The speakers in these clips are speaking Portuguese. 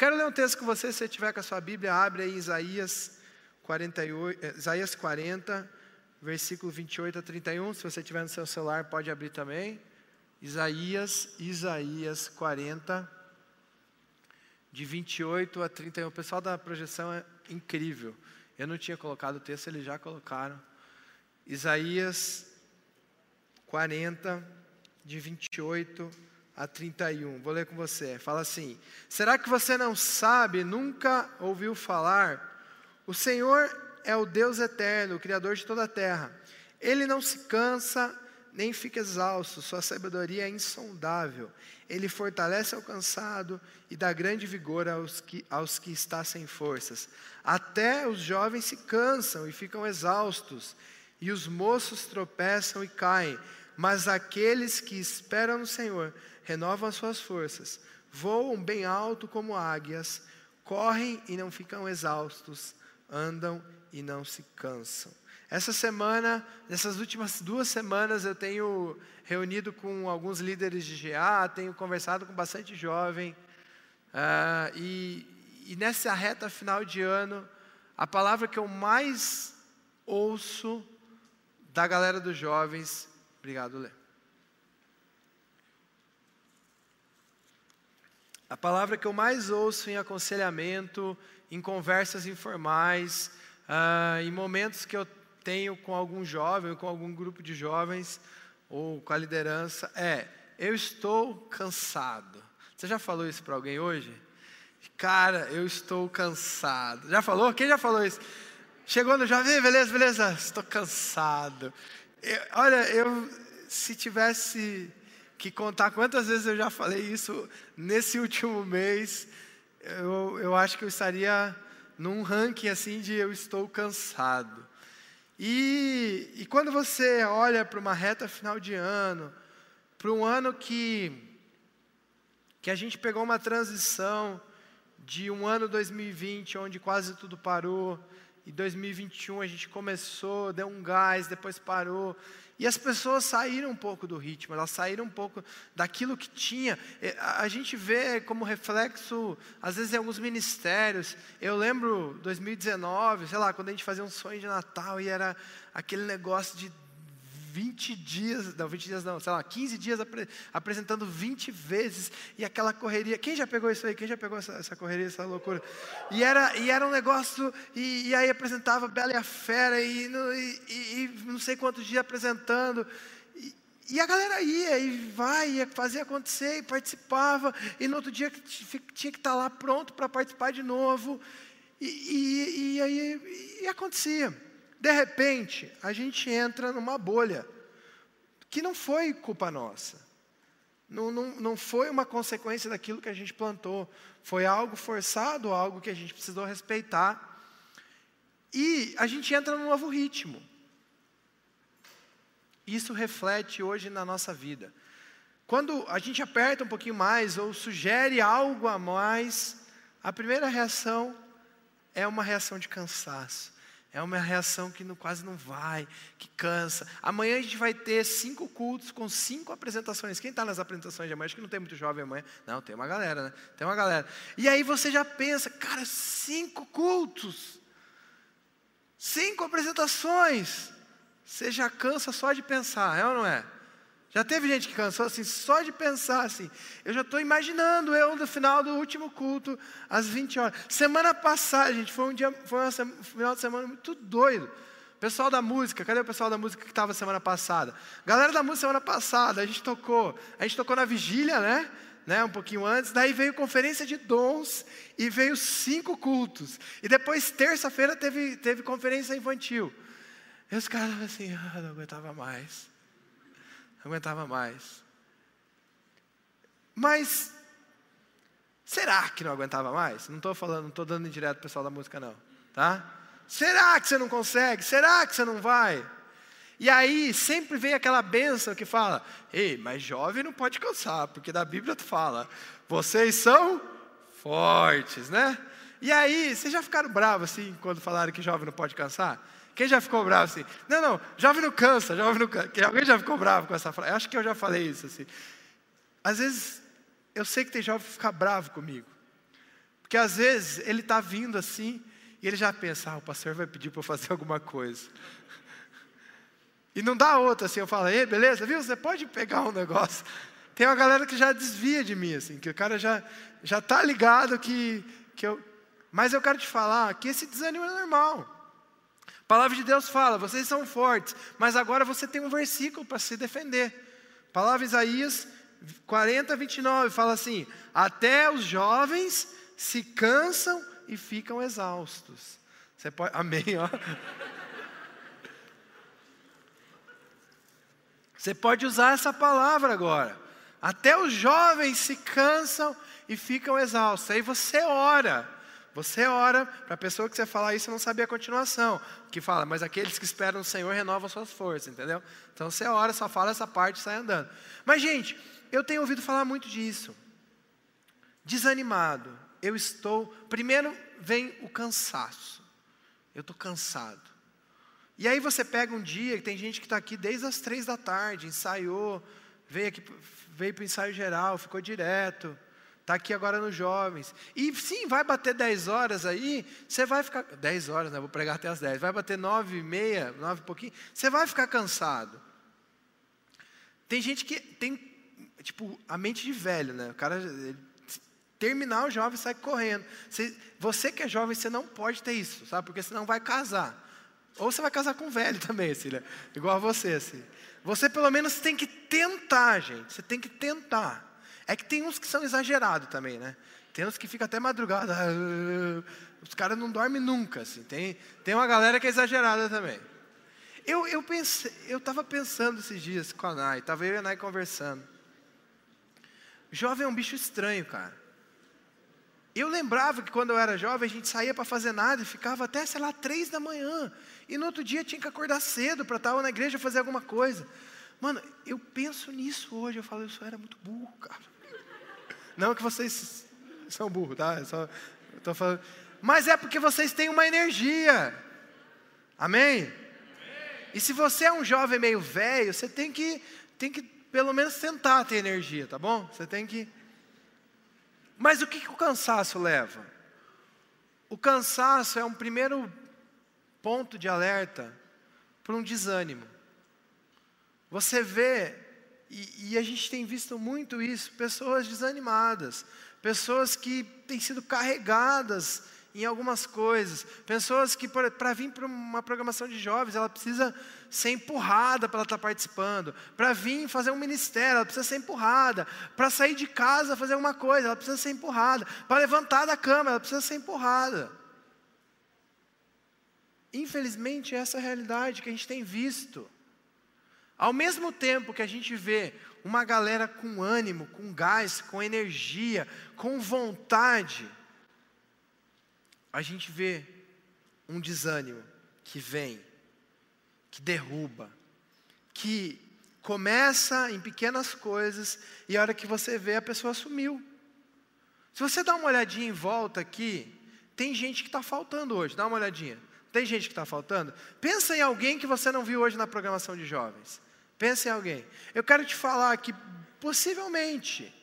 Quero ler um texto com você, se você tiver com a sua Bíblia, abre aí Isaías 48, eh, Isaías 40, versículo 28 a 31. Se você tiver no seu celular, pode abrir também. Isaías, Isaías 40, de 28 a 31. O pessoal da projeção é incrível. Eu não tinha colocado o texto, eles já colocaram. Isaías 40, de 28 a 31. Vou ler com você. Fala assim: Será que você não sabe, nunca ouviu falar? O Senhor é o Deus eterno, o Criador de toda a terra. Ele não se cansa nem fica exausto, sua sabedoria é insondável. Ele fortalece o cansado e dá grande vigor aos que, aos que está sem forças. Até os jovens se cansam e ficam exaustos, e os moços tropeçam e caem. Mas aqueles que esperam no Senhor renovam as suas forças, voam bem alto como águias, correm e não ficam exaustos, andam e não se cansam. Essa semana, nessas últimas duas semanas, eu tenho reunido com alguns líderes de GA, tenho conversado com bastante jovem, uh, e, e nessa reta final de ano, a palavra que eu mais ouço da galera dos jovens, obrigado, Lê. A palavra que eu mais ouço em aconselhamento, em conversas informais, uh, em momentos que eu tenho com algum jovem, com algum grupo de jovens, ou com a liderança, é: eu estou cansado. Você já falou isso para alguém hoje? Cara, eu estou cansado. Já falou? Quem já falou isso? Chegou no jovem, beleza, beleza, estou cansado. Eu, olha, eu se tivesse que contar quantas vezes eu já falei isso nesse último mês, eu, eu acho que eu estaria num ranking assim de eu estou cansado. E, e quando você olha para uma reta final de ano, para um ano que, que a gente pegou uma transição de um ano 2020, onde quase tudo parou, e 2021 a gente começou, deu um gás, depois parou. E as pessoas saíram um pouco do ritmo, elas saíram um pouco daquilo que tinha. A gente vê como reflexo, às vezes, em alguns ministérios. Eu lembro 2019, sei lá, quando a gente fazia um sonho de Natal e era aquele negócio de 20 dias, não, 20 dias não, sei lá, 15 dias apre, apresentando 20 vezes, e aquela correria. Quem já pegou isso aí? Quem já pegou essa, essa correria, essa loucura? E era, e era um negócio, e, e aí apresentava Bela e a Fera, e, e, e não sei quantos dias apresentando. E, a galera ia, e vai, ia fazer acontecer, e participava, e no outro dia tinha que estar lá pronto para participar de novo. E, e, e aí e acontecia. De repente, a gente entra numa bolha, que não foi culpa nossa. Não, não, não foi uma consequência daquilo que a gente plantou. Foi algo forçado, algo que a gente precisou respeitar. E a gente entra num novo ritmo. Isso reflete hoje na nossa vida. Quando a gente aperta um pouquinho mais ou sugere algo a mais, a primeira reação é uma reação de cansaço. É uma reação que não, quase não vai, que cansa. Amanhã a gente vai ter cinco cultos com cinco apresentações. Quem está nas apresentações de amanhã? Acho que não tem muito jovem amanhã. Não, tem uma galera, né? Tem uma galera. E aí você já pensa, cara, cinco cultos, cinco apresentações. Você já cansa só de pensar, é ou não é? Já teve gente que cansou assim, só de pensar assim. Eu já estou imaginando eu no final do último culto, às 20 horas. Semana passada, gente, foi um dia, foi um final de semana muito doido. Pessoal da música, cadê o pessoal da música que estava semana passada? Galera da música semana passada, a gente tocou. A gente tocou na vigília, né? né? Um pouquinho antes. Daí veio conferência de dons e veio cinco cultos. E depois, terça-feira, teve, teve conferência infantil. E os caras assim, ah, não aguentava mais. Aguentava mais. Mas será que não aguentava mais? Não estou falando, não estou dando direto pessoal da música, não. Tá? Será que você não consegue? Será que você não vai? E aí sempre vem aquela benção que fala: Ei, mas jovem não pode cansar, porque da Bíblia tu fala, vocês são fortes, né? E aí, vocês já ficaram bravos assim quando falaram que jovem não pode cansar? Quem já ficou bravo assim? Não, não, jovem não cansa, jovem não cansa. Alguém já ficou bravo com essa frase? Acho que eu já falei isso assim. Às vezes, eu sei que tem jovem que fica bravo comigo. Porque às vezes ele está vindo assim e ele já pensa, ah, o pastor vai pedir para eu fazer alguma coisa. E não dá outra, assim, eu falo, ei, beleza, viu? Você pode pegar um negócio. Tem uma galera que já desvia de mim, assim, que o cara já já está ligado que, que eu. Mas eu quero te falar que esse desânimo é normal. A palavra de Deus fala, vocês são fortes, mas agora você tem um versículo para se defender. A palavra Isaías 40, 29 fala assim: Até os jovens se cansam e ficam exaustos. Você pode. Amém, ó. Você pode usar essa palavra agora. Até os jovens se cansam e ficam exaustos. Aí você ora. Você ora para a pessoa que você falar isso não saber a continuação. Que fala, mas aqueles que esperam no Senhor renovam suas forças, entendeu? Então você ora, só fala essa parte e sai andando. Mas, gente, eu tenho ouvido falar muito disso. Desanimado. Eu estou. Primeiro vem o cansaço. Eu estou cansado. E aí você pega um dia, tem gente que está aqui desde as três da tarde, ensaiou, veio aqui, veio para o ensaio geral, ficou direto, está aqui agora nos jovens. E sim, vai bater 10 horas aí, você vai ficar. 10 horas, né? Vou pregar até as 10. Vai bater 9 e meia, 9 e pouquinho, você vai ficar cansado. Tem gente que tem, tipo, a mente de velho, né? O cara. Ele, terminar o jovem sai correndo. Você, você que é jovem, você não pode ter isso, sabe? Porque senão vai casar. Ou você vai casar com um velho também, assim, né? igual a você. Assim. Você pelo menos tem que tentar, gente. Você tem que tentar. É que tem uns que são exagerados também, né? Tem uns que ficam até madrugada. Os caras não dormem nunca. Assim. Tem, tem uma galera que é exagerada também. Eu, eu pensei, eu estava pensando esses dias com a Nai, estava eu e a Nai conversando. Jovem é um bicho estranho, cara. Eu lembrava que quando eu era jovem a gente saía para fazer nada e ficava até, sei lá, três da manhã. E no outro dia tinha que acordar cedo para estar na igreja fazer alguma coisa. Mano, eu penso nisso hoje. Eu falo, só era muito burro, cara. Não que vocês são burros, tá? Eu só estou falando. Mas é porque vocês têm uma energia. Amém? E se você é um jovem meio velho, você tem que, tem que pelo menos tentar ter energia, tá bom? Você tem que mas o que, que o cansaço leva? O cansaço é um primeiro ponto de alerta para um desânimo. Você vê, e, e, a gente tem visto muito isso, pessoas desanimadas, pessoas que têm sido carregadas em algumas coisas. Pessoas que, para vir para uma programação de jovens, ela precisa ser empurrada para estar tá participando. Para vir fazer um ministério, ela precisa ser empurrada. Para sair de casa, fazer alguma coisa, ela precisa ser empurrada. Para levantar da cama, ela precisa ser empurrada. Infelizmente, essa é a realidade que a gente tem visto. Ao mesmo tempo que a gente vê uma galera com ânimo, com gás, com energia, com vontade, a gente vê um desânimo que vem, que derruba, que começa em pequenas coisas e a hora que você vê a pessoa sumiu. Se você dá uma olhadinha em volta aqui, tem gente que está faltando hoje, dá uma olhadinha. Tem gente que está faltando? Pensa em alguém que você não viu hoje na programação de jovens. Pensa em alguém. Eu quero te falar que possivelmente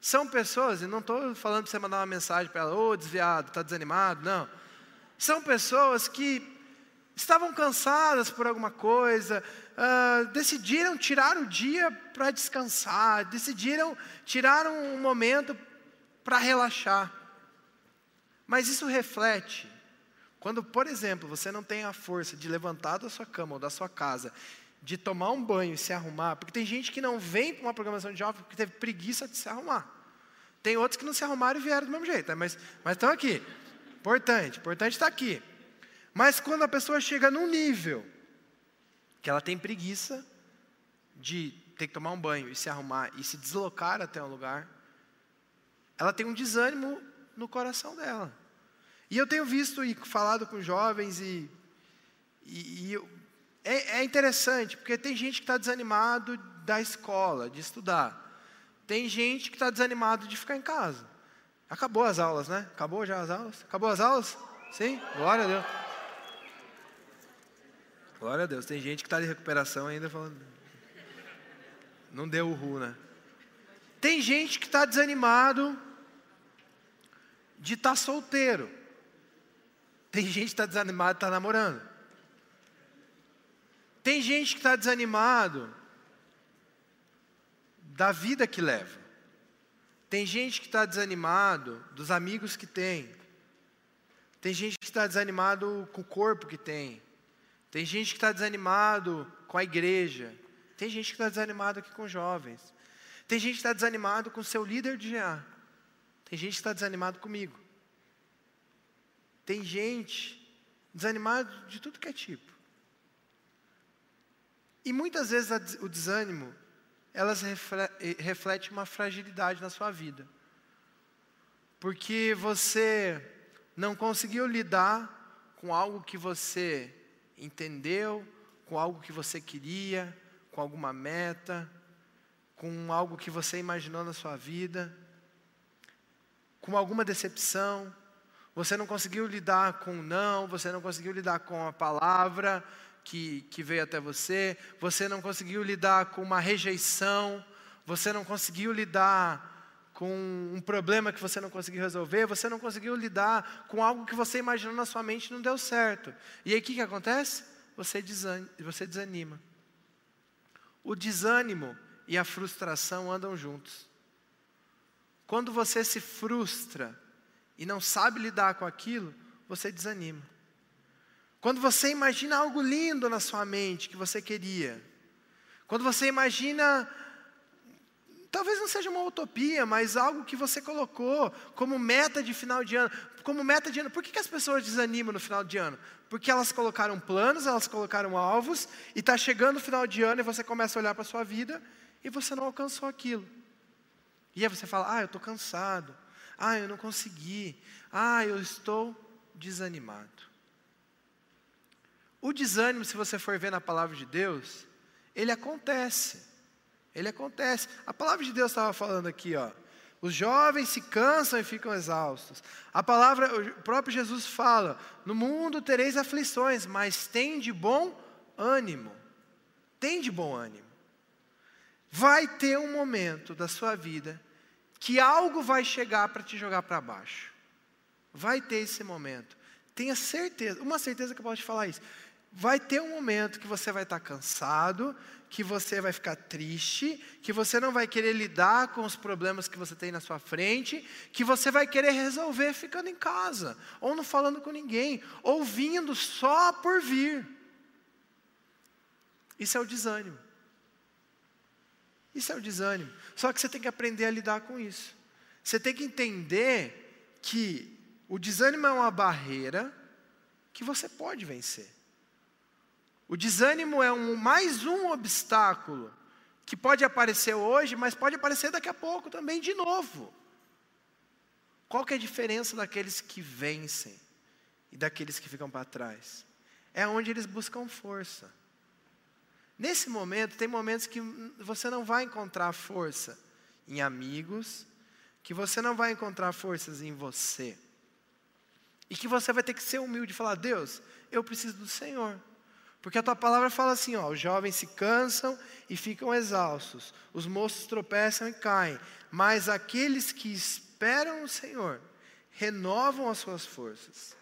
são pessoas, e não estou falando para você mandar uma mensagem para ela, ô oh, desviado, está desanimado, não. São pessoas que estavam cansadas por alguma coisa, uh, decidiram tirar o dia para descansar, decidiram tirar um momento para relaxar. Mas isso reflete quando, por exemplo, você não tem a força de levantar da sua cama ou da sua casa, de tomar um banho e se arrumar, porque tem gente que não vem para uma programação de jovem porque teve preguiça de se arrumar. Tem outros que não se arrumaram e vieram do mesmo jeito, né? mas, estão aqui. Importante, importante estar aqui. Mas quando a pessoa chega num nível que ela tem preguiça de ter que tomar um banho e se arrumar e se deslocar até um lugar, ela tem um desânimo no coração dela. E eu tenho visto e falado com jovens e, e, e eu, é, é interessante, porque tem gente que está desanimado da escola, de estudar. Tem gente que está desanimado de ficar em casa. Acabou as aulas, né? Acabou já as aulas? Acabou as aulas? Sim? Glória a Deus. Glória a Deus. Tem gente que está de recuperação ainda falando. Não deu o ru, né? Tem gente que está desanimado de estar tá solteiro. Tem gente que está desanimado e está namorando. Tem gente que está desanimado da vida que leva. Tem gente que está desanimado dos amigos que tem. Tem gente que está desanimado com o corpo que tem. Tem gente que está desanimado com a igreja. Tem gente que está desanimado aqui com jovens. Tem gente que está desanimado com o seu líder de GA. Tem gente que está desanimado comigo. Tem gente desanimada de tudo que é tipo. E muitas vezes o desânimo, elas reflete uma fragilidade na sua vida. Porque você não conseguiu lidar com algo que você entendeu, com algo que você queria, com alguma meta, com algo que você imaginou na sua vida, com alguma decepção, você não conseguiu lidar com o não, você não conseguiu lidar com a palavra que, que veio até você, você não conseguiu lidar com uma rejeição, você não conseguiu lidar com um problema que você não conseguiu resolver, você não conseguiu lidar com algo que você imaginou na sua mente e não deu certo. E aí o que, que acontece? Você, você desanima. O desânimo e a frustração andam juntos. Quando você se frustra e não sabe lidar com aquilo, você desanima. Quando você imagina algo lindo na sua mente que você queria, quando você imagina, talvez não seja uma utopia, mas algo que você colocou como meta de final de ano, como meta de ano. Por que, que as pessoas desanimam no final de ano? Porque elas colocaram planos, elas colocaram alvos, e está chegando o final de ano e você começa a olhar para a sua vida e você não alcançou aquilo. E aí você fala: Ah, eu estou cansado. Ah, eu não consegui. Ah, eu estou desanimado. O desânimo, se você for ver na palavra de Deus, ele acontece. Ele acontece. A palavra de Deus estava falando aqui, ó. Os jovens se cansam e ficam exaustos. A palavra, o próprio Jesus fala: No mundo tereis aflições, mas tem de bom ânimo. Tem de bom ânimo. Vai ter um momento da sua vida que algo vai chegar para te jogar para baixo. Vai ter esse momento. Tenha certeza, uma certeza que eu posso te falar isso. Vai ter um momento que você vai estar cansado, que você vai ficar triste, que você não vai querer lidar com os problemas que você tem na sua frente, que você vai querer resolver ficando em casa, ou não falando com ninguém, ou vindo só por vir. Isso é o desânimo. Isso é o desânimo. Só que você tem que aprender a lidar com isso. Você tem que entender que o desânimo é uma barreira que você pode vencer. O desânimo é um, mais um obstáculo que pode aparecer hoje, mas pode aparecer daqui a pouco também de novo. Qual que é a diferença daqueles que vencem e daqueles que ficam para trás? É onde eles buscam força. Nesse momento, tem momentos que você não vai encontrar força em amigos, que você não vai encontrar forças em você. E que você vai ter que ser humilde e falar: Deus, eu preciso do Senhor. Porque a tua palavra fala assim: ó, os jovens se cansam e ficam exaustos, os moços tropeçam e caem, mas aqueles que esperam o Senhor renovam as suas forças.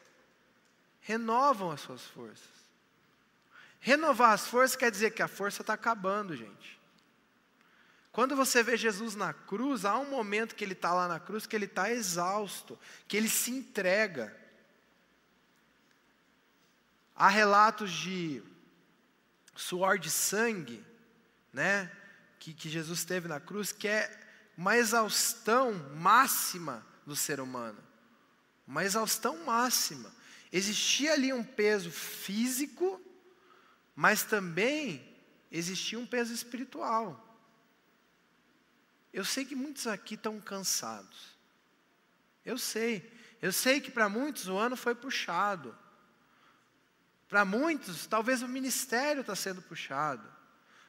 Renovam as suas forças. Renovar as forças quer dizer que a força está acabando, gente. Quando você vê Jesus na cruz, há um momento que ele está lá na cruz que ele está exausto, que ele se entrega. Há relatos de suor de sangue, né, que, que Jesus teve na cruz, que é uma exaustão máxima do ser humano. Uma exaustão máxima. Existia ali um peso físico mas também existia um peso espiritual. Eu sei que muitos aqui estão cansados. Eu sei. Eu sei que para muitos o ano foi puxado. Para muitos, talvez o ministério está sendo puxado.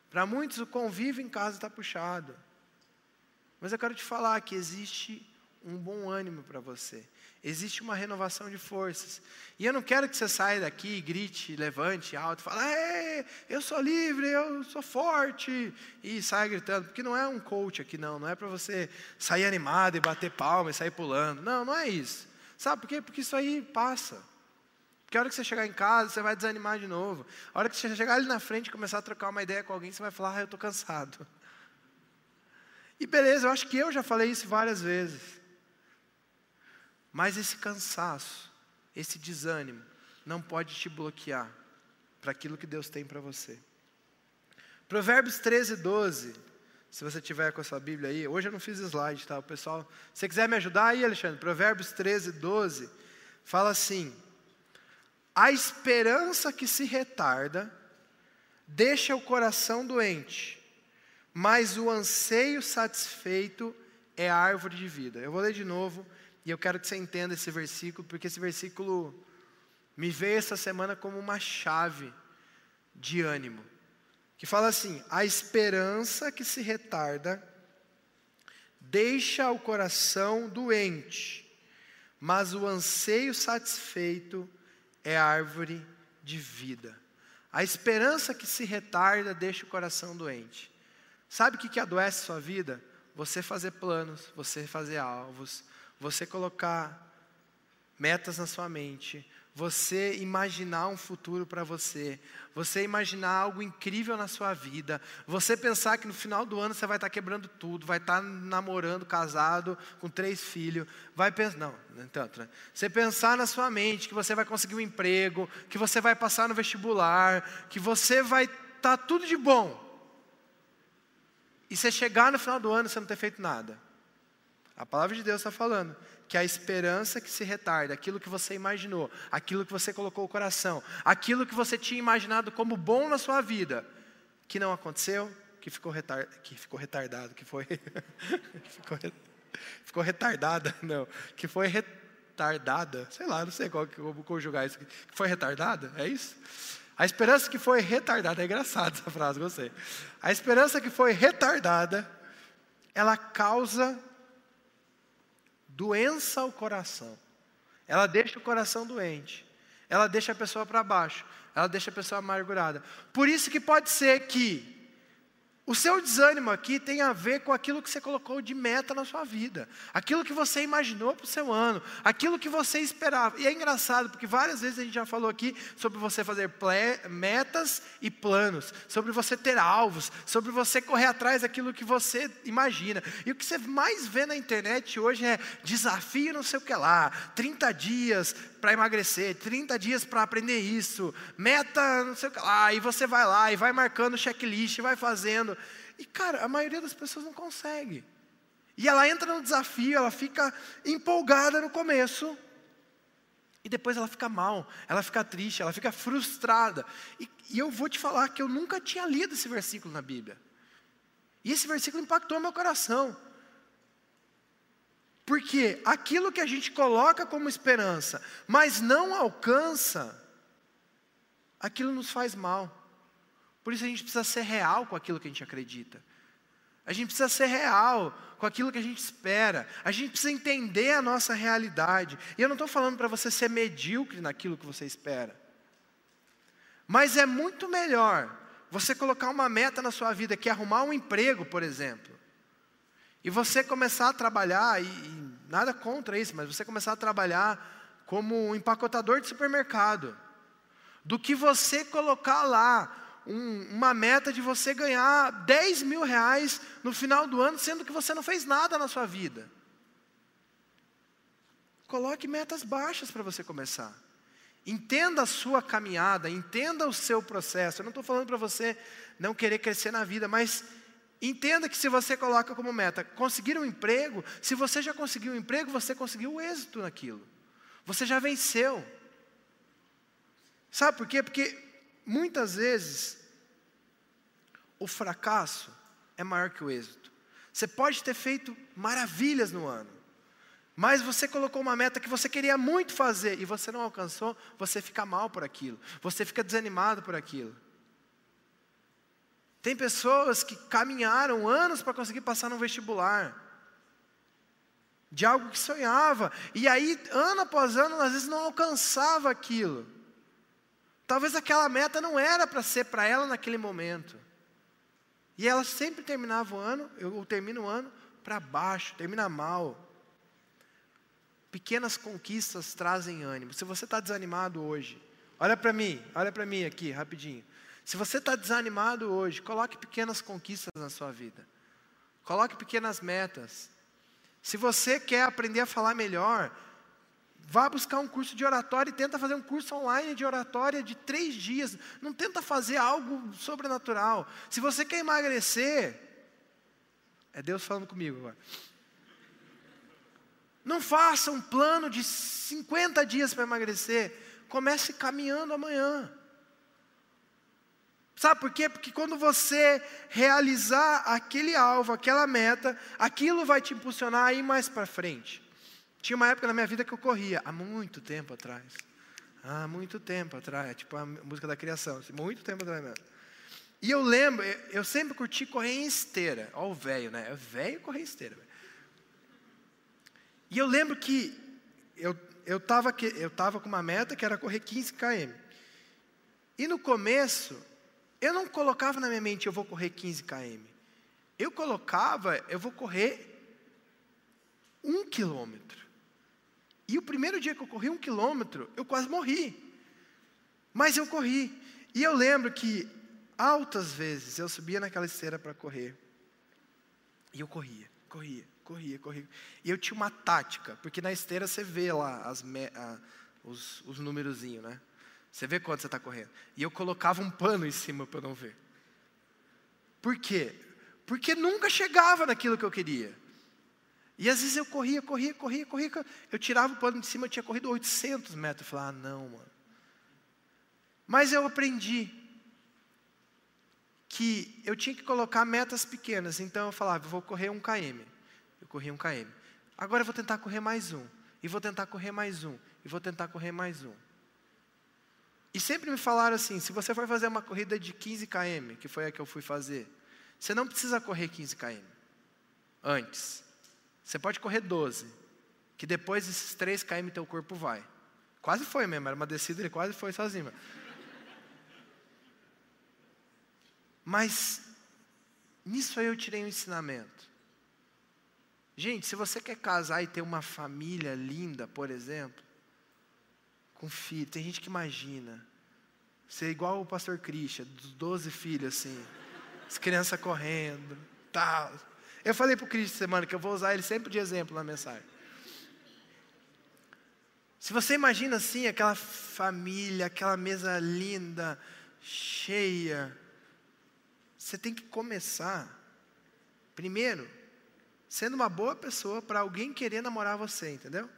Para muitos, o convívio em casa está puxado. Mas eu quero te falar que existe um bom ânimo para você. Existe uma renovação de forças. E eu não quero que você saia daqui grite, levante alto, fale, eu sou livre, eu sou forte, e saia gritando, porque não é um coach aqui, não. Não é para você sair animado e bater palma e sair pulando. Não, não é isso. Sabe por quê? Porque isso aí passa. Porque a hora que você chegar em casa, você vai desanimar de novo. A hora que você chegar ali na frente e começar a trocar uma ideia com alguém, você vai falar, ah, eu estou cansado. E beleza, eu acho que eu já falei isso várias vezes. Mas esse cansaço, esse desânimo, não pode te bloquear para aquilo que Deus tem para você. Provérbios 13, 12. Se você tiver com a sua Bíblia aí, hoje eu não fiz slide, tá? O pessoal, se você quiser me ajudar aí, Alexandre, Provérbios 13, 12, fala assim: a esperança que se retarda deixa o coração doente, mas o anseio satisfeito é a árvore de vida. Eu vou ler de novo e eu quero que você entenda esse versículo, porque esse versículo me veio essa semana como uma chave de ânimo. Que fala assim: a esperança que se retarda deixa o coração doente, mas o anseio satisfeito é a árvore de vida. A esperança que se retarda deixa o coração doente. Sabe o que, que adoece sua vida? Você fazer planos, você fazer alvos, você colocar metas na sua mente, você imaginar um futuro para você, você imaginar algo incrível na sua vida, você pensar que no final do ano você vai estar tá quebrando tudo, vai estar tá namorando, casado, com três filhos, vai pensar, não, tanto, né? Você pensar na sua mente que você vai conseguir um emprego, que você vai passar no vestibular, que você vai estar tá tudo de bom. E você chegar no final do ano e você não ter feito nada. A palavra de Deus está falando que a esperança que se retarda, aquilo que você imaginou, aquilo que você colocou o coração, aquilo que você tinha imaginado como bom na sua vida, que não aconteceu, que ficou, retar, que ficou retardado, que foi. ficou, ficou retardada, não, que foi retardada, sei lá, não sei qual vou conjugar isso, que foi retardada, é isso? A esperança que foi retardada, é engraçado essa frase, gostei. A esperança que foi retardada, ela causa doença ao coração. Ela deixa o coração doente. Ela deixa a pessoa para baixo. Ela deixa a pessoa amargurada. Por isso que pode ser que o seu desânimo aqui tem a ver com aquilo que você colocou de meta na sua vida, aquilo que você imaginou para o seu ano, aquilo que você esperava. E é engraçado, porque várias vezes a gente já falou aqui sobre você fazer metas e planos, sobre você ter alvos, sobre você correr atrás daquilo que você imagina. E o que você mais vê na internet hoje é desafio não sei o que lá, 30 dias para emagrecer, 30 dias para aprender isso, meta não sei o que lá, e você vai lá e vai marcando checklist, vai fazendo. E cara, a maioria das pessoas não consegue. E ela entra no desafio, ela fica empolgada no começo, e depois ela fica mal, ela fica triste, ela fica frustrada. E, e eu vou te falar que eu nunca tinha lido esse versículo na Bíblia. E esse versículo impactou meu coração. Porque aquilo que a gente coloca como esperança, mas não alcança, aquilo nos faz mal. Por isso a gente precisa ser real com aquilo que a gente acredita. A gente precisa ser real com aquilo que a gente espera. A gente precisa entender a nossa realidade. E eu não estou falando para você ser medíocre naquilo que você espera. Mas é muito melhor você colocar uma meta na sua vida, que é arrumar um emprego, por exemplo. E você começar a trabalhar, e, e nada contra isso, mas você começar a trabalhar como um empacotador de supermercado, do que você colocar lá um, uma meta de você ganhar 10 mil reais no final do ano, sendo que você não fez nada na sua vida. Coloque metas baixas para você começar. Entenda a sua caminhada, entenda o seu processo. Eu não estou falando para você não querer crescer na vida, mas Entenda que se você coloca como meta conseguir um emprego, se você já conseguiu um emprego, você conseguiu o êxito naquilo. Você já venceu. Sabe por quê? Porque muitas vezes o fracasso é maior que o êxito. Você pode ter feito maravilhas no ano, mas você colocou uma meta que você queria muito fazer e você não alcançou, você fica mal por aquilo, você fica desanimado por aquilo. Tem pessoas que caminharam anos para conseguir passar no vestibular, de algo que sonhava, e aí, ano após ano, às vezes não alcançava aquilo. Talvez aquela meta não era para ser para ela naquele momento. E ela sempre terminava o ano, eu termino o ano para baixo, termina mal. Pequenas conquistas trazem ânimo. Se você está desanimado hoje, olha para mim, olha para mim aqui, rapidinho. Se você está desanimado hoje, coloque pequenas conquistas na sua vida. Coloque pequenas metas. Se você quer aprender a falar melhor, vá buscar um curso de oratória e tenta fazer um curso online de oratória de três dias. Não tenta fazer algo sobrenatural. Se você quer emagrecer, é Deus falando comigo agora. Não faça um plano de 50 dias para emagrecer. Comece caminhando amanhã. Sabe por quê? Porque quando você realizar aquele alvo, aquela meta, aquilo vai te impulsionar a ir mais para frente. Tinha uma época na minha vida que eu corria, há muito tempo atrás. Há muito tempo atrás, tipo a música da criação, assim, muito tempo atrás mesmo. E eu lembro, eu sempre curti correr em esteira. Olha o velho, né? É velho correr em esteira. E eu lembro que eu eu estava eu tava com uma meta que era correr 15 km. E no começo, eu não colocava na minha mente, eu vou correr 15 km. Eu colocava, eu vou correr um quilômetro. E o primeiro dia que eu corri um quilômetro, eu quase morri. Mas eu corri. E eu lembro que altas vezes eu subia naquela esteira para correr. E eu corria, corria, corria, corria. E eu tinha uma tática, porque na esteira você vê lá as, a, os, os numerozinhos, né? Você vê quanto você está correndo. E eu colocava um pano em cima para não ver. Por quê? Porque nunca chegava naquilo que eu queria. E às vezes eu corria, corria, corria, corria. Eu tirava o pano de cima, eu tinha corrido 800 metros. Eu falava, ah, não, mano. Mas eu aprendi que eu tinha que colocar metas pequenas. Então eu falava, vou correr um km. Eu corria um km. Agora eu vou tentar correr mais um. E vou tentar correr mais um. E vou tentar correr mais um. E sempre me falaram assim: se você for fazer uma corrida de 15 km, que foi a que eu fui fazer, você não precisa correr 15 km antes. Você pode correr 12, que depois desses 3 km teu corpo vai. Quase foi mesmo, era uma descida, ele quase foi sozinho. Mas nisso aí eu tirei um ensinamento. Gente, se você quer casar e ter uma família linda, por exemplo, com filho. Tem gente que imagina ser igual o pastor Christian, dos 12 filhos, assim, as crianças correndo, tal. Eu falei para o Christian semana que eu vou usar ele sempre de exemplo na mensagem. Se você imagina assim, aquela família, aquela mesa linda, cheia, você tem que começar, primeiro, sendo uma boa pessoa para alguém querer namorar você, entendeu?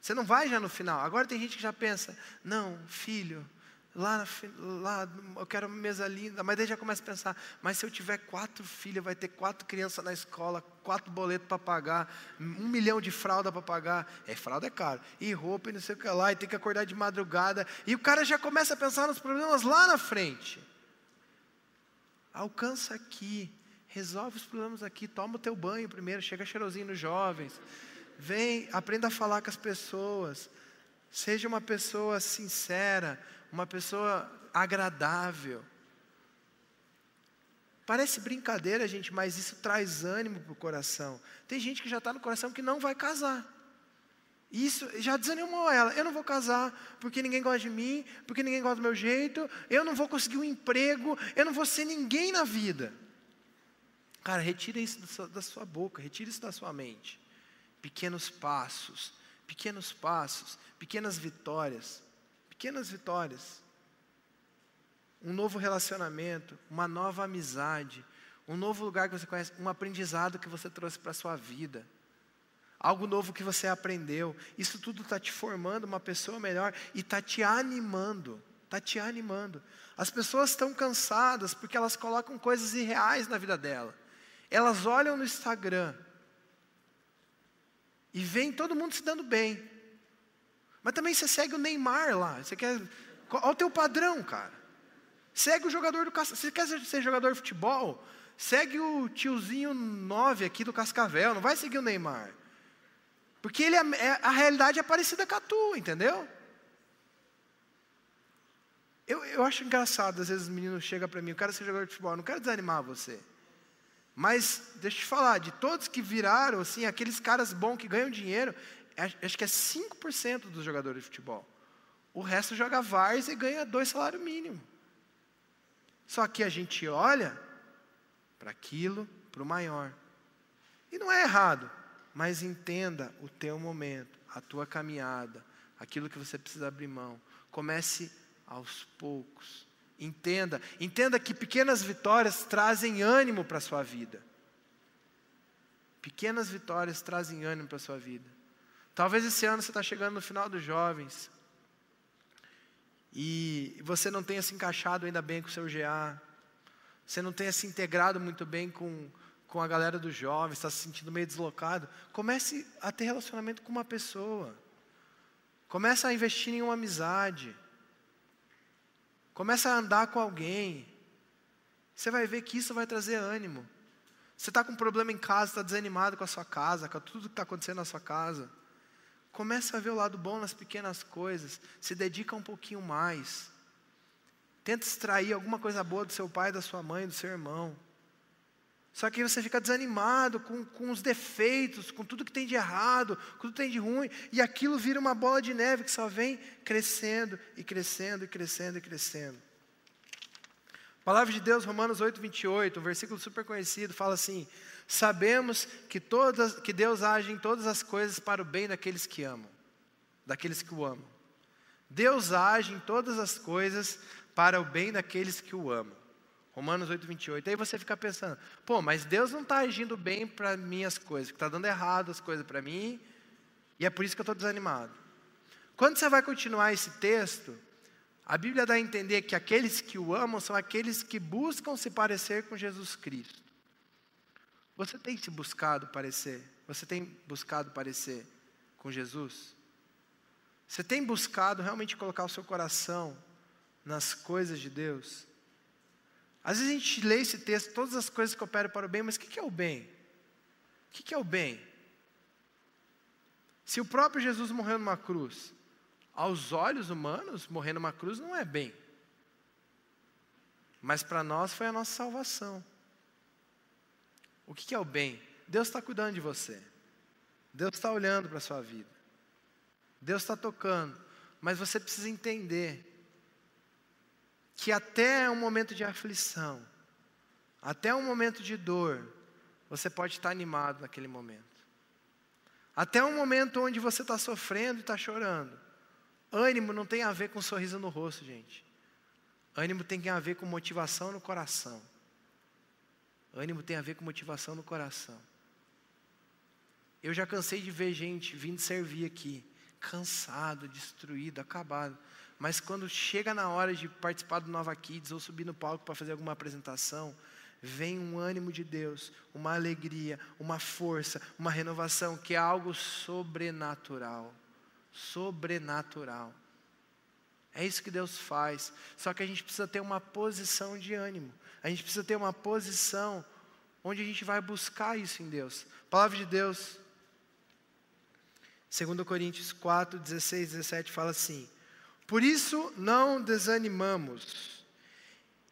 Você não vai já no final. Agora tem gente que já pensa, não, filho, lá, lá eu quero uma mesa linda, mas daí já começa a pensar, mas se eu tiver quatro filhos, vai ter quatro crianças na escola, quatro boletos para pagar, um milhão de fralda para pagar. É, fralda é caro. E roupa e não sei o que lá, e tem que acordar de madrugada. E o cara já começa a pensar nos problemas lá na frente. Alcança aqui, resolve os problemas aqui, toma o teu banho primeiro, chega cheirosinho nos jovens Vem, aprenda a falar com as pessoas. Seja uma pessoa sincera, uma pessoa agradável. Parece brincadeira, gente, mas isso traz ânimo para o coração. Tem gente que já está no coração que não vai casar. Isso já desanimou ela. Eu não vou casar porque ninguém gosta de mim, porque ninguém gosta do meu jeito, eu não vou conseguir um emprego, eu não vou ser ninguém na vida. Cara, retira isso da sua, da sua boca, retira isso da sua mente pequenos passos, pequenos passos, pequenas vitórias, pequenas vitórias. Um novo relacionamento, uma nova amizade, um novo lugar que você conhece, um aprendizado que você trouxe para a sua vida, algo novo que você aprendeu. Isso tudo está te formando uma pessoa melhor e está te animando. Está te animando. As pessoas estão cansadas porque elas colocam coisas irreais na vida dela. Elas olham no Instagram e vem todo mundo se dando bem. Mas também você segue o Neymar lá. Você quer. Olha o teu padrão, cara. Segue o jogador do Cascavel. Você quer ser jogador de futebol? Segue o tiozinho 9 aqui do Cascavel. Não vai seguir o Neymar. Porque ele é, é, a realidade é parecida com a tua, entendeu? Eu, eu acho engraçado, às vezes os meninos chegam para mim, eu quero ser jogador de futebol, eu não quero desanimar você. Mas, deixa eu te falar, de todos que viraram, assim, aqueles caras bons que ganham dinheiro, acho que é 5% dos jogadores de futebol. O resto joga várzea e ganha dois salários mínimos. Só que a gente olha para aquilo, para o maior. E não é errado, mas entenda o teu momento, a tua caminhada, aquilo que você precisa abrir mão. Comece aos poucos. Entenda, entenda que pequenas vitórias trazem ânimo para a sua vida. Pequenas vitórias trazem ânimo para a sua vida. Talvez esse ano você está chegando no final dos jovens e você não tenha se encaixado ainda bem com o seu GA, você não tenha se integrado muito bem com, com a galera dos jovens, está se sentindo meio deslocado. Comece a ter relacionamento com uma pessoa. Comece a investir em uma amizade. Começa a andar com alguém. Você vai ver que isso vai trazer ânimo. Você está com um problema em casa, está desanimado com a sua casa, com tudo que está acontecendo na sua casa. Começa a ver o lado bom nas pequenas coisas. Se dedica um pouquinho mais. Tenta extrair alguma coisa boa do seu pai, da sua mãe, do seu irmão. Só que você fica desanimado com, com os defeitos, com tudo que tem de errado, com tudo que tem de ruim, e aquilo vira uma bola de neve que só vem crescendo e crescendo e crescendo e crescendo. Palavra de Deus, Romanos 8, 28, um versículo super conhecido, fala assim: Sabemos que, todas, que Deus age em todas as coisas para o bem daqueles que amam, daqueles que o amam. Deus age em todas as coisas para o bem daqueles que o amam. Romanos 8, 28. Aí você fica pensando, pô, mas Deus não está agindo bem para minhas coisas, está dando errado as coisas para mim, e é por isso que eu estou desanimado. Quando você vai continuar esse texto, a Bíblia dá a entender que aqueles que o amam são aqueles que buscam se parecer com Jesus Cristo. Você tem se buscado parecer? Você tem buscado parecer com Jesus? Você tem buscado realmente colocar o seu coração nas coisas de Deus? Às vezes a gente lê esse texto, todas as coisas que operam para o bem, mas o que é o bem? O que é o bem? Se o próprio Jesus morreu numa cruz, aos olhos humanos, morrer numa cruz não é bem. Mas para nós foi a nossa salvação. O que é o bem? Deus está cuidando de você. Deus está olhando para a sua vida. Deus está tocando. Mas você precisa entender que até um momento de aflição, até um momento de dor, você pode estar animado naquele momento. Até um momento onde você está sofrendo e está chorando. Ânimo não tem a ver com sorriso no rosto, gente. Ânimo tem a ver com motivação no coração. Ânimo tem a ver com motivação no coração. Eu já cansei de ver gente vindo servir aqui, cansado, destruído, acabado. Mas quando chega na hora de participar do Nova Kids ou subir no palco para fazer alguma apresentação, vem um ânimo de Deus, uma alegria, uma força, uma renovação que é algo sobrenatural. Sobrenatural. É isso que Deus faz. Só que a gente precisa ter uma posição de ânimo. A gente precisa ter uma posição onde a gente vai buscar isso em Deus. A palavra de Deus, 2 Coríntios 4, 16, 17, fala assim: por isso não desanimamos.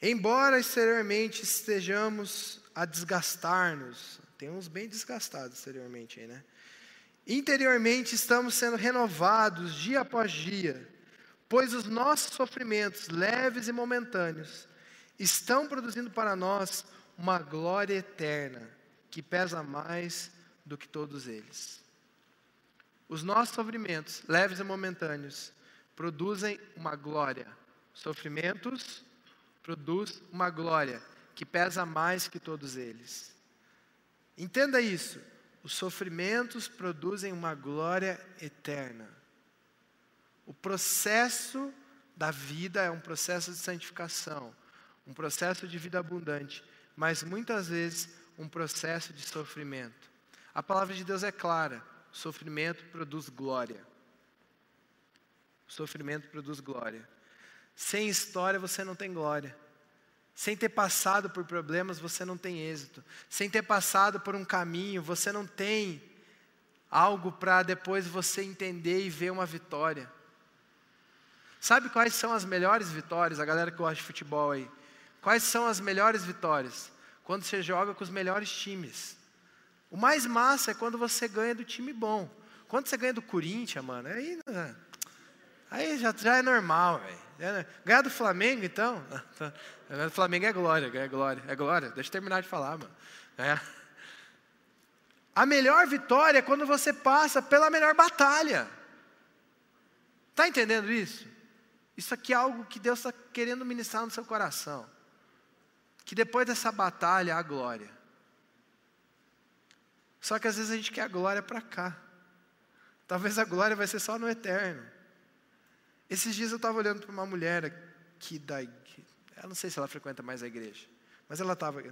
Embora exteriormente estejamos a desgastar-nos, tem uns bem desgastados exteriormente aí, né? Interiormente estamos sendo renovados dia após dia, pois os nossos sofrimentos, leves e momentâneos, estão produzindo para nós uma glória eterna, que pesa mais do que todos eles. Os nossos sofrimentos, leves e momentâneos, produzem uma glória. Sofrimentos produz uma glória que pesa mais que todos eles. Entenda isso. Os sofrimentos produzem uma glória eterna. O processo da vida é um processo de santificação, um processo de vida abundante, mas muitas vezes um processo de sofrimento. A palavra de Deus é clara: sofrimento produz glória. O sofrimento produz glória. Sem história você não tem glória. Sem ter passado por problemas você não tem êxito. Sem ter passado por um caminho você não tem algo para depois você entender e ver uma vitória. Sabe quais são as melhores vitórias? A galera que gosta de futebol aí. Quais são as melhores vitórias? Quando você joga com os melhores times. O mais massa é quando você ganha do time bom. quanto você ganha do Corinthians, mano? Aí, né? Aí já, já é normal, velho. É, ganhar do Flamengo, então? Ganhar do Flamengo é glória, é glória, é glória. Deixa eu terminar de falar, mano. É. A melhor vitória é quando você passa pela melhor batalha. Está entendendo isso? Isso aqui é algo que Deus está querendo ministrar no seu coração. Que depois dessa batalha há glória. Só que às vezes a gente quer a glória para cá. Talvez a glória vai ser só no eterno. Esses dias eu estava olhando para uma mulher aqui da eu não sei se ela frequenta mais a igreja, mas ela estava.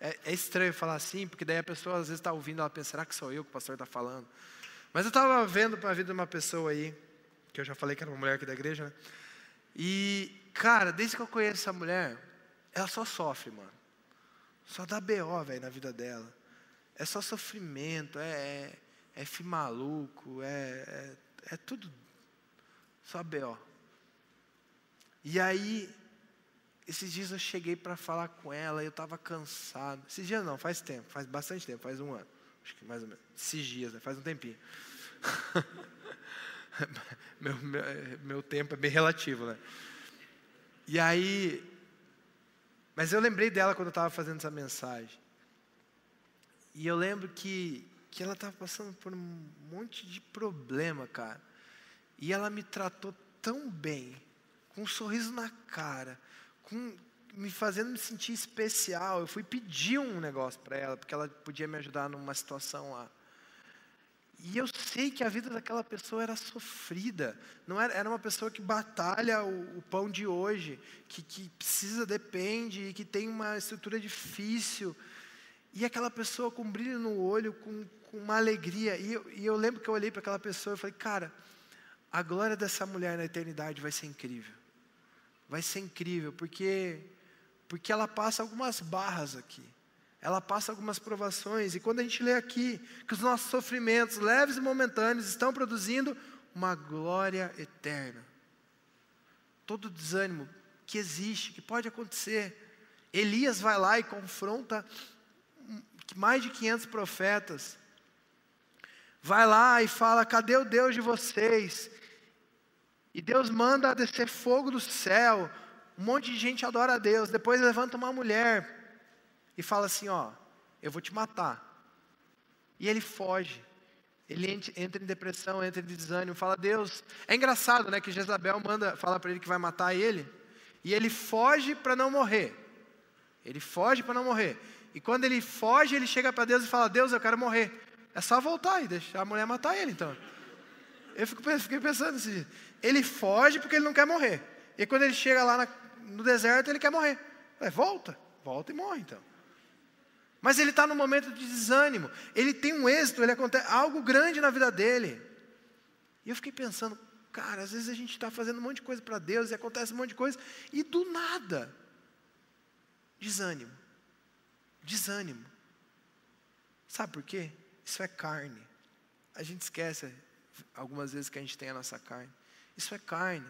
É, é, estranho falar assim, porque daí a pessoa às vezes está ouvindo, ela pensa, será que sou eu que o pastor está falando? Mas eu estava vendo para a vida de uma pessoa aí, que eu já falei que era uma mulher aqui da igreja, né? E, cara, desde que eu conheço essa mulher, ela só sofre, mano. Só dá BO, velho, na vida dela. É só sofrimento, é, é, é maluco, é, é, é tudo só BO. E aí, esses dias eu cheguei para falar com ela, eu estava cansado. Esses dias não, faz tempo, faz bastante tempo, faz um ano. Acho que mais ou menos. Esses dias, né? faz um tempinho. meu, meu, meu tempo é bem relativo, né? E aí, mas eu lembrei dela quando eu estava fazendo essa mensagem. E eu lembro que, que ela estava passando por um monte de problema, cara. E ela me tratou tão bem, com um sorriso na cara, com, me fazendo me sentir especial. Eu fui pedir um negócio para ela, porque ela podia me ajudar numa situação lá. E eu sei que a vida daquela pessoa era sofrida. Não era, era uma pessoa que batalha o, o pão de hoje, que, que precisa, depende, que tem uma estrutura difícil. E aquela pessoa com brilho no olho, com, com uma alegria. E eu, e eu lembro que eu olhei para aquela pessoa e falei, cara, a glória dessa mulher na eternidade vai ser incrível. Vai ser incrível, porque, porque ela passa algumas barras aqui. Ela passa algumas provações. E quando a gente lê aqui que os nossos sofrimentos, leves e momentâneos, estão produzindo uma glória eterna. Todo desânimo que existe, que pode acontecer. Elias vai lá e confronta mais de 500 profetas. Vai lá e fala: cadê o Deus de vocês? E Deus manda descer fogo do céu. Um monte de gente adora a Deus. Depois levanta uma mulher e fala assim: Ó, eu vou te matar. E ele foge. Ele entra em depressão, entra em desânimo, fala: Deus. É engraçado, né? Que Jezabel manda falar para ele que vai matar ele. E ele foge para não morrer. Ele foge para não morrer. E quando ele foge, ele chega para Deus e fala: Deus, eu quero morrer. É só voltar e deixar a mulher matar ele, então. Eu fiquei pensando assim, ele foge porque ele não quer morrer. E quando ele chega lá na, no deserto, ele quer morrer. É, volta, volta e morre então. Mas ele está num momento de desânimo. Ele tem um êxito, ele acontece algo grande na vida dele. E eu fiquei pensando, cara, às vezes a gente está fazendo um monte de coisa para Deus e acontece um monte de coisa, e do nada, desânimo. Desânimo. Sabe por quê? Isso é carne. A gente esquece algumas vezes que a gente tem a nossa carne. Isso é carne.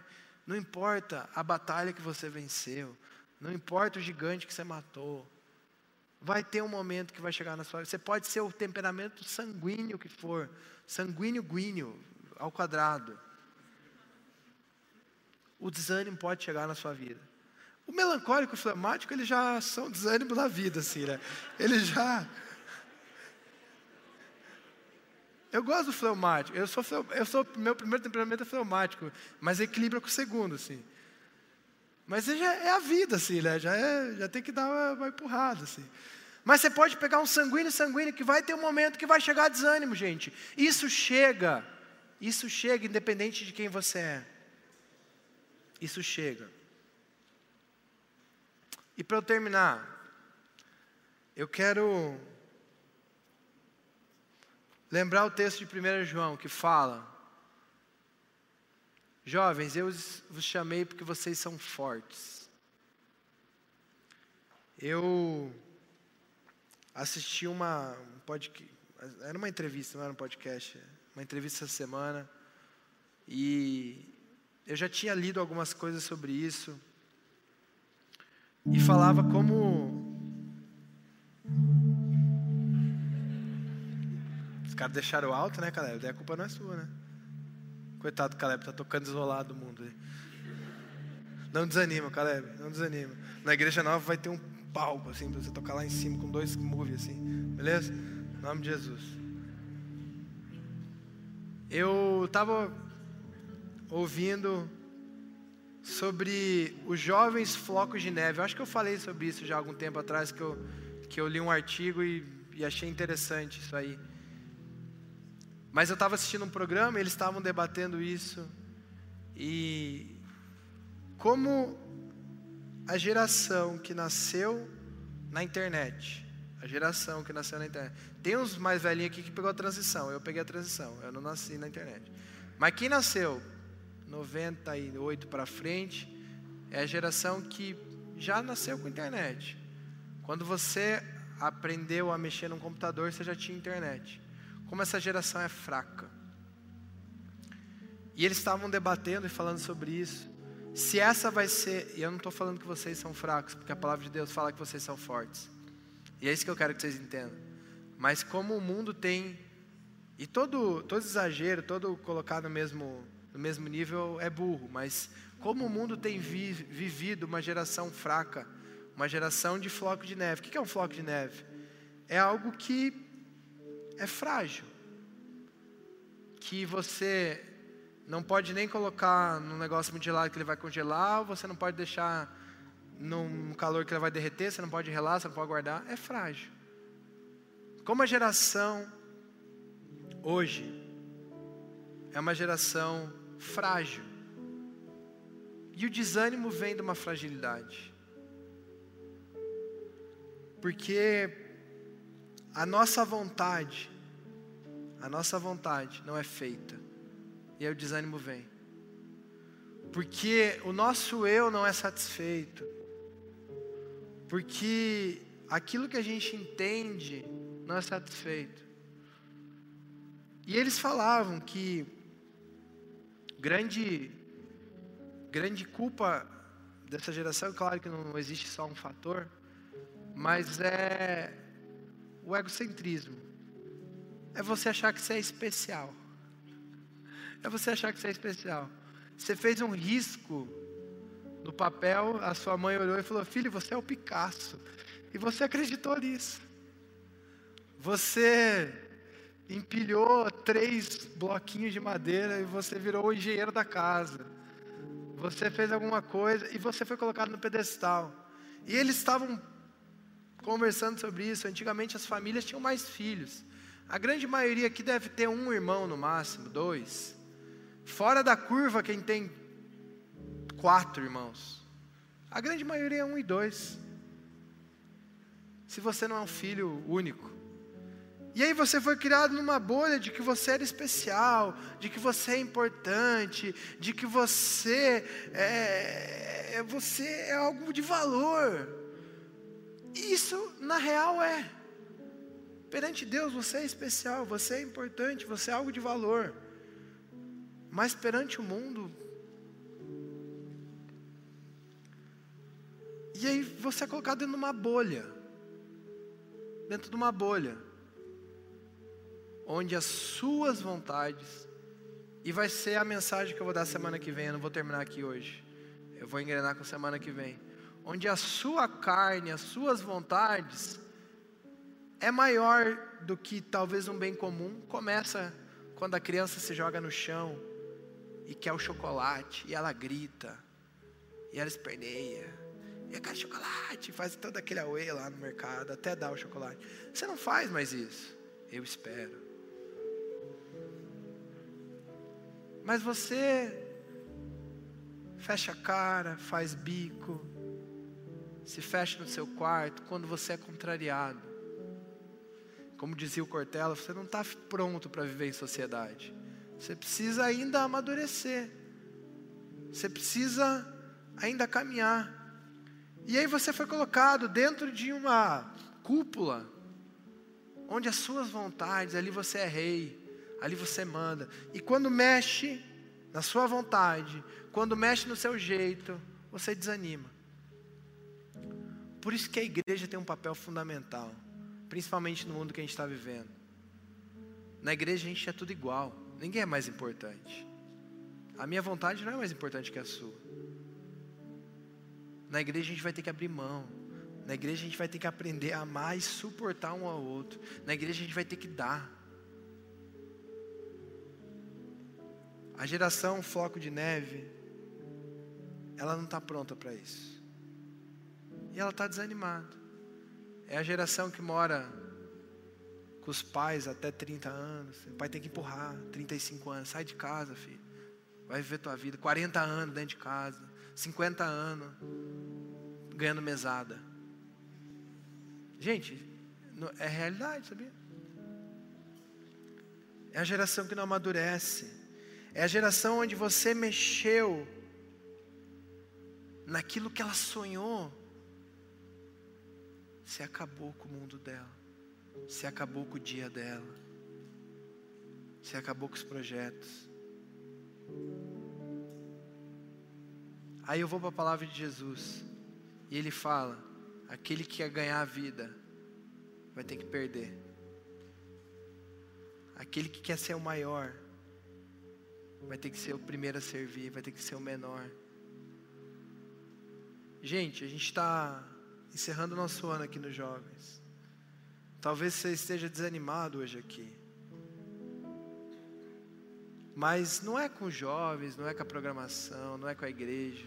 Não importa a batalha que você venceu, não importa o gigante que você matou. Vai ter um momento que vai chegar na sua vida. Você pode ser o temperamento sanguíneo que for, sanguíneo guíneo ao quadrado. O desânimo pode chegar na sua vida. O melancólico e o flemático, eles já são desânimo da vida, assim, né? Eles já Eu gosto do fleumático. Eu sou, eu sou meu primeiro temperamento é fleumático, mas equilibra com o segundo, assim. Mas já é a vida, assim, né? Já, é, já tem que dar uma, uma empurrada, assim. Mas você pode pegar um sanguíneo sanguíneo que vai ter um momento que vai chegar desânimo, gente. Isso chega. Isso chega independente de quem você é. Isso chega. E para eu terminar, eu quero lembrar o texto de 1 João que fala: Jovens, eu vos chamei porque vocês são fortes. Eu assisti uma um podcast, era uma entrevista, não era um podcast, uma entrevista essa semana, e eu já tinha lido algumas coisas sobre isso, e falava como Os caras deixaram alto, né, Caleb? Daí a culpa não é sua, né? Coitado do Caleb, tá tocando isolado do mundo. Não desanima, Caleb, não desanima. Na igreja nova vai ter um palco, assim, pra você tocar lá em cima com dois moves, assim. Beleza? Em nome de Jesus. Eu estava ouvindo sobre os jovens flocos de neve. Eu acho que eu falei sobre isso já há algum tempo atrás, que eu, que eu li um artigo e, e achei interessante isso aí. Mas eu estava assistindo um programa e eles estavam debatendo isso. E como a geração que nasceu na internet, a geração que nasceu na internet. Tem uns mais velhinhos aqui que pegou a transição. Eu peguei a transição. Eu não nasci na internet. Mas quem nasceu 98 para frente, é a geração que já nasceu com internet. Quando você aprendeu a mexer no computador, você já tinha internet. Como essa geração é fraca. E eles estavam debatendo e falando sobre isso. Se essa vai ser, e eu não estou falando que vocês são fracos, porque a palavra de Deus fala que vocês são fortes. E é isso que eu quero que vocês entendam. Mas como o mundo tem, e todo, todo exagero, todo colocar no mesmo no mesmo nível é burro, mas como o mundo tem vi, vivido uma geração fraca, uma geração de floco de neve. O que é um floco de neve? É algo que é frágil, que você não pode nem colocar num negócio muito gelado que ele vai congelar, você não pode deixar num calor que ele vai derreter, você não pode relar, você não pode guardar. É frágil. Como a geração hoje é uma geração frágil. E o desânimo vem de uma fragilidade. Porque a nossa vontade, a nossa vontade não é feita. E aí o desânimo vem. Porque o nosso eu não é satisfeito. Porque aquilo que a gente entende não é satisfeito. E eles falavam que Grande, grande culpa dessa geração, claro que não existe só um fator, mas é o egocentrismo. É você achar que você é especial. É você achar que você é especial. Você fez um risco no papel, a sua mãe olhou e falou: Filho, você é o Picasso. E você acreditou nisso. Você empilhou três bloquinhos de madeira e você virou o engenheiro da casa. Você fez alguma coisa e você foi colocado no pedestal. E eles estavam conversando sobre isso. Antigamente as famílias tinham mais filhos. A grande maioria aqui deve ter um irmão no máximo, dois. Fora da curva, quem tem quatro irmãos. A grande maioria é um e dois. Se você não é um filho único. E aí você foi criado numa bolha de que você era especial, de que você é importante, de que você é, é você é algo de valor. Isso na real é. Perante Deus você é especial, você é importante, você é algo de valor. Mas perante o mundo, e aí você é colocado dentro de uma bolha. Dentro de uma bolha onde as suas vontades, e vai ser a mensagem que eu vou dar semana que vem, eu não vou terminar aqui hoje, eu vou engrenar com semana que vem, onde a sua carne, as suas vontades, é maior do que talvez um bem comum, começa quando a criança se joga no chão e quer o chocolate, e ela grita, e ela esperneia, e quer chocolate, faz todo aquele away lá no mercado, até dar o chocolate. Você não faz mais isso, eu espero. Mas você fecha a cara, faz bico, se fecha no seu quarto quando você é contrariado. Como dizia o Cortella, você não está pronto para viver em sociedade. Você precisa ainda amadurecer. Você precisa ainda caminhar. E aí você foi colocado dentro de uma cúpula, onde as suas vontades, ali você é rei ali você manda. E quando mexe na sua vontade, quando mexe no seu jeito, você desanima. Por isso que a igreja tem um papel fundamental, principalmente no mundo que a gente está vivendo. Na igreja a gente é tudo igual, ninguém é mais importante. A minha vontade não é mais importante que a sua. Na igreja a gente vai ter que abrir mão. Na igreja a gente vai ter que aprender a amar e suportar um ao outro. Na igreja a gente vai ter que dar. A geração floco de neve, ela não está pronta para isso. E ela está desanimada. É a geração que mora com os pais até 30 anos. O pai tem que empurrar, 35 anos. Sai de casa, filho. Vai viver tua vida. 40 anos dentro de casa. 50 anos ganhando mesada. Gente, é realidade, sabia? É a geração que não amadurece. É a geração onde você mexeu naquilo que ela sonhou. Você acabou com o mundo dela. Você acabou com o dia dela. Você acabou com os projetos. Aí eu vou para a palavra de Jesus. E ele fala: aquele que quer ganhar a vida vai ter que perder. Aquele que quer ser o maior vai ter que ser o primeiro a servir, vai ter que ser o menor. Gente, a gente está encerrando nosso ano aqui nos jovens. Talvez você esteja desanimado hoje aqui. Mas não é com os jovens, não é com a programação, não é com a igreja.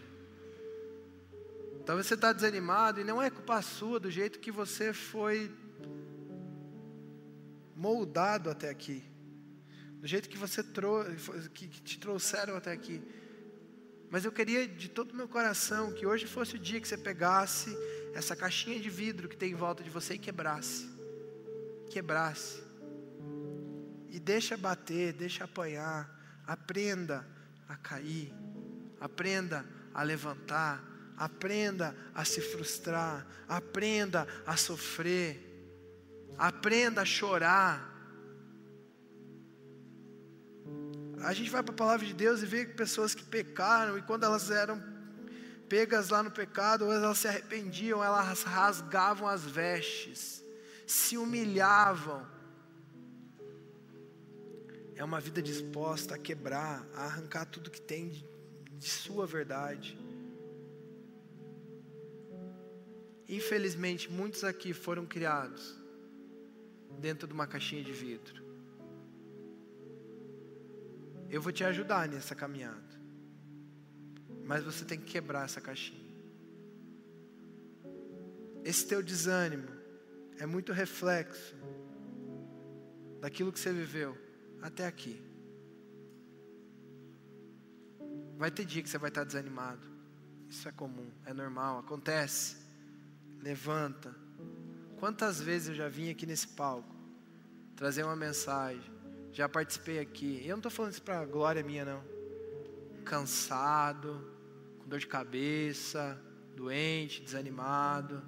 Talvez você está desanimado e não é culpa sua do jeito que você foi moldado até aqui. Do jeito que você trouxe, que te trouxeram até aqui. Mas eu queria de todo o meu coração que hoje fosse o dia que você pegasse essa caixinha de vidro que tem em volta de você e quebrasse. Quebrasse. E deixa bater, deixa apanhar. Aprenda a cair. Aprenda a levantar Aprenda a se frustrar, aprenda a sofrer, aprenda a chorar. A gente vai para a palavra de Deus e vê pessoas que pecaram e quando elas eram pegas lá no pecado, ou elas se arrependiam, elas rasgavam as vestes, se humilhavam. É uma vida disposta a quebrar, a arrancar tudo que tem de, de sua verdade. Infelizmente, muitos aqui foram criados dentro de uma caixinha de vidro. Eu vou te ajudar nessa caminhada. Mas você tem que quebrar essa caixinha. Esse teu desânimo é muito reflexo daquilo que você viveu até aqui. Vai ter dia que você vai estar desanimado. Isso é comum, é normal, acontece levanta. Quantas vezes eu já vim aqui nesse palco trazer uma mensagem, já participei aqui. Eu não estou falando isso para glória minha, não. Cansado, dor de cabeça, doente, desanimado.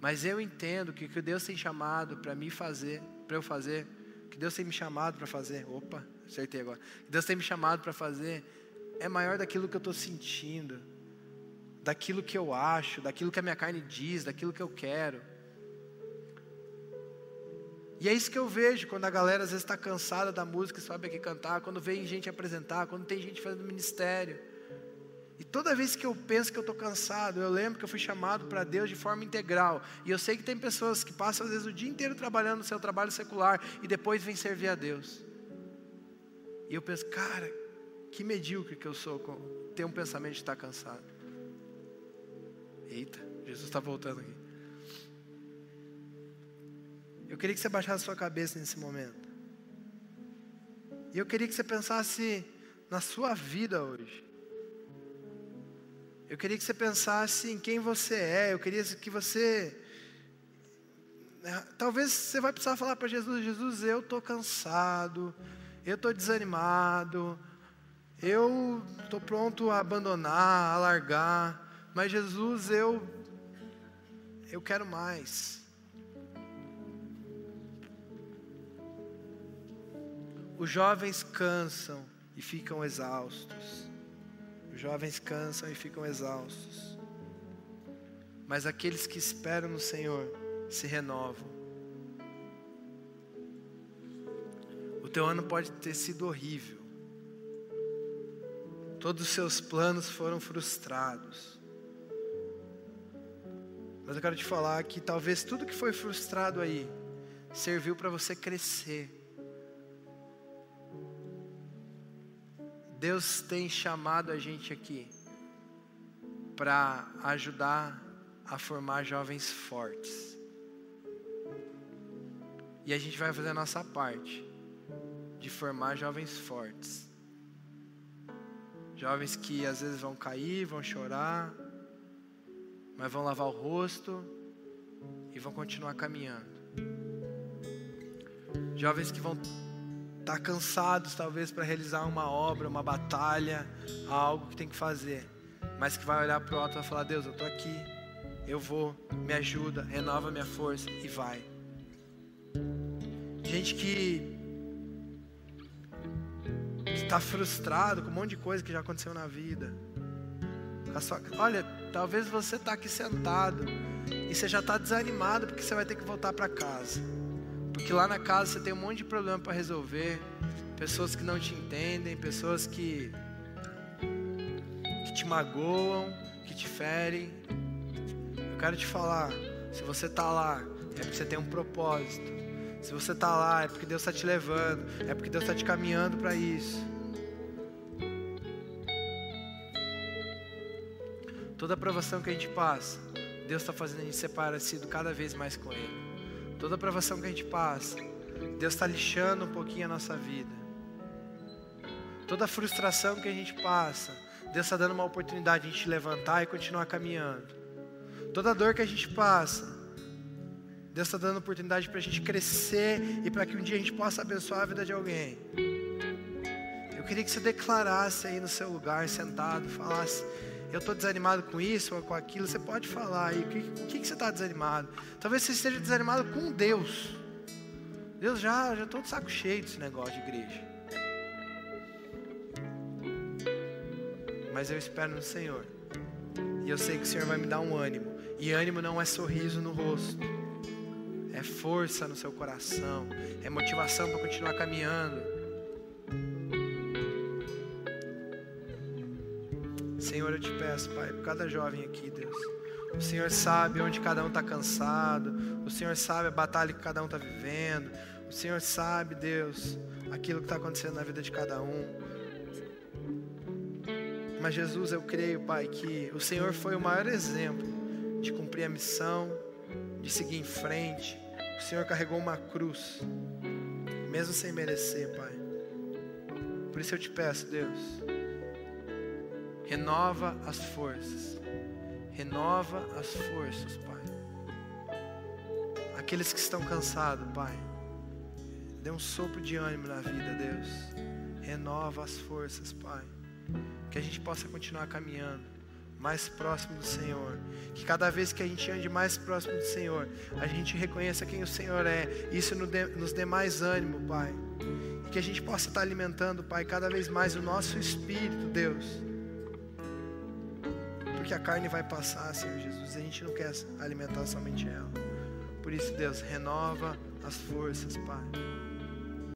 Mas eu entendo que o que Deus tem chamado para mim fazer, para eu fazer, que Deus tem me chamado para fazer, opa, acertei agora. Que Deus tem me chamado para fazer é maior daquilo que eu estou sentindo daquilo que eu acho, daquilo que a minha carne diz, daquilo que eu quero. E é isso que eu vejo quando a galera às vezes está cansada da música e sobe aqui cantar, quando vem gente apresentar, quando tem gente fazendo ministério. E toda vez que eu penso que eu estou cansado, eu lembro que eu fui chamado para Deus de forma integral. E eu sei que tem pessoas que passam às vezes o dia inteiro trabalhando no seu trabalho secular e depois vêm servir a Deus. E eu penso, cara, que medíocre que eu sou com ter um pensamento de estar cansado. Eita, Jesus está voltando aqui. Eu queria que você baixasse sua cabeça nesse momento. E eu queria que você pensasse na sua vida hoje. Eu queria que você pensasse em quem você é. Eu queria que você. Né, talvez você vai precisar falar para Jesus: Jesus, eu estou cansado, eu estou desanimado, eu estou pronto a abandonar, a largar. Mas Jesus, eu eu quero mais. Os jovens cansam e ficam exaustos. Os jovens cansam e ficam exaustos. Mas aqueles que esperam no Senhor se renovam. O teu ano pode ter sido horrível. Todos os seus planos foram frustrados. Mas eu quero te falar que talvez tudo que foi frustrado aí serviu para você crescer. Deus tem chamado a gente aqui para ajudar a formar jovens fortes. E a gente vai fazer a nossa parte de formar jovens fortes. Jovens que às vezes vão cair, vão chorar, mas vão lavar o rosto e vão continuar caminhando. Jovens que vão estar tá cansados talvez para realizar uma obra, uma batalha, algo que tem que fazer, mas que vai olhar para o alto e vai falar: Deus, eu estou aqui, eu vou, me ajuda, renova minha força e vai. Gente que está frustrado com um monte de coisa que já aconteceu na vida. Olha, talvez você está aqui sentado e você já está desanimado porque você vai ter que voltar para casa. Porque lá na casa você tem um monte de problema para resolver, pessoas que não te entendem, pessoas que que te magoam, que te ferem. Eu quero te falar, se você está lá, é porque você tem um propósito. Se você está lá, é porque Deus está te levando, é porque Deus está te caminhando para isso. Toda aprovação que a gente passa, Deus está fazendo a gente parecido cada vez mais com Ele. Toda aprovação que a gente passa, Deus está lixando um pouquinho a nossa vida. Toda frustração que a gente passa, Deus está dando uma oportunidade de a gente levantar e continuar caminhando. Toda dor que a gente passa, Deus está dando oportunidade para a gente crescer e para que um dia a gente possa abençoar a vida de alguém. Eu queria que você declarasse aí no seu lugar, sentado, falasse: eu estou desanimado com isso ou com aquilo, você pode falar aí, o que, o que, que você está desanimado? Talvez você esteja desanimado com Deus. Deus já já estou de saco cheio desse negócio de igreja. Mas eu espero no Senhor. E eu sei que o Senhor vai me dar um ânimo. E ânimo não é sorriso no rosto. É força no seu coração. É motivação para continuar caminhando. Senhor, eu te peço, Pai, por cada jovem aqui, Deus. O Senhor sabe onde cada um está cansado. O Senhor sabe a batalha que cada um está vivendo. O Senhor sabe, Deus, aquilo que está acontecendo na vida de cada um. Mas Jesus, eu creio, Pai, que o Senhor foi o maior exemplo de cumprir a missão, de seguir em frente. O Senhor carregou uma cruz, mesmo sem merecer, Pai. Por isso eu te peço, Deus Renova as forças. Renova as forças, Pai. Aqueles que estão cansados, Pai. Dê um sopro de ânimo na vida, Deus. Renova as forças, Pai. Que a gente possa continuar caminhando mais próximo do Senhor. Que cada vez que a gente ande mais próximo do Senhor, a gente reconheça quem o Senhor é. Isso nos dê mais ânimo, Pai. E que a gente possa estar alimentando, Pai, cada vez mais o nosso espírito, Deus porque a carne vai passar, Senhor Jesus, a gente não quer alimentar somente ela. Por isso, Deus, renova as forças, Pai.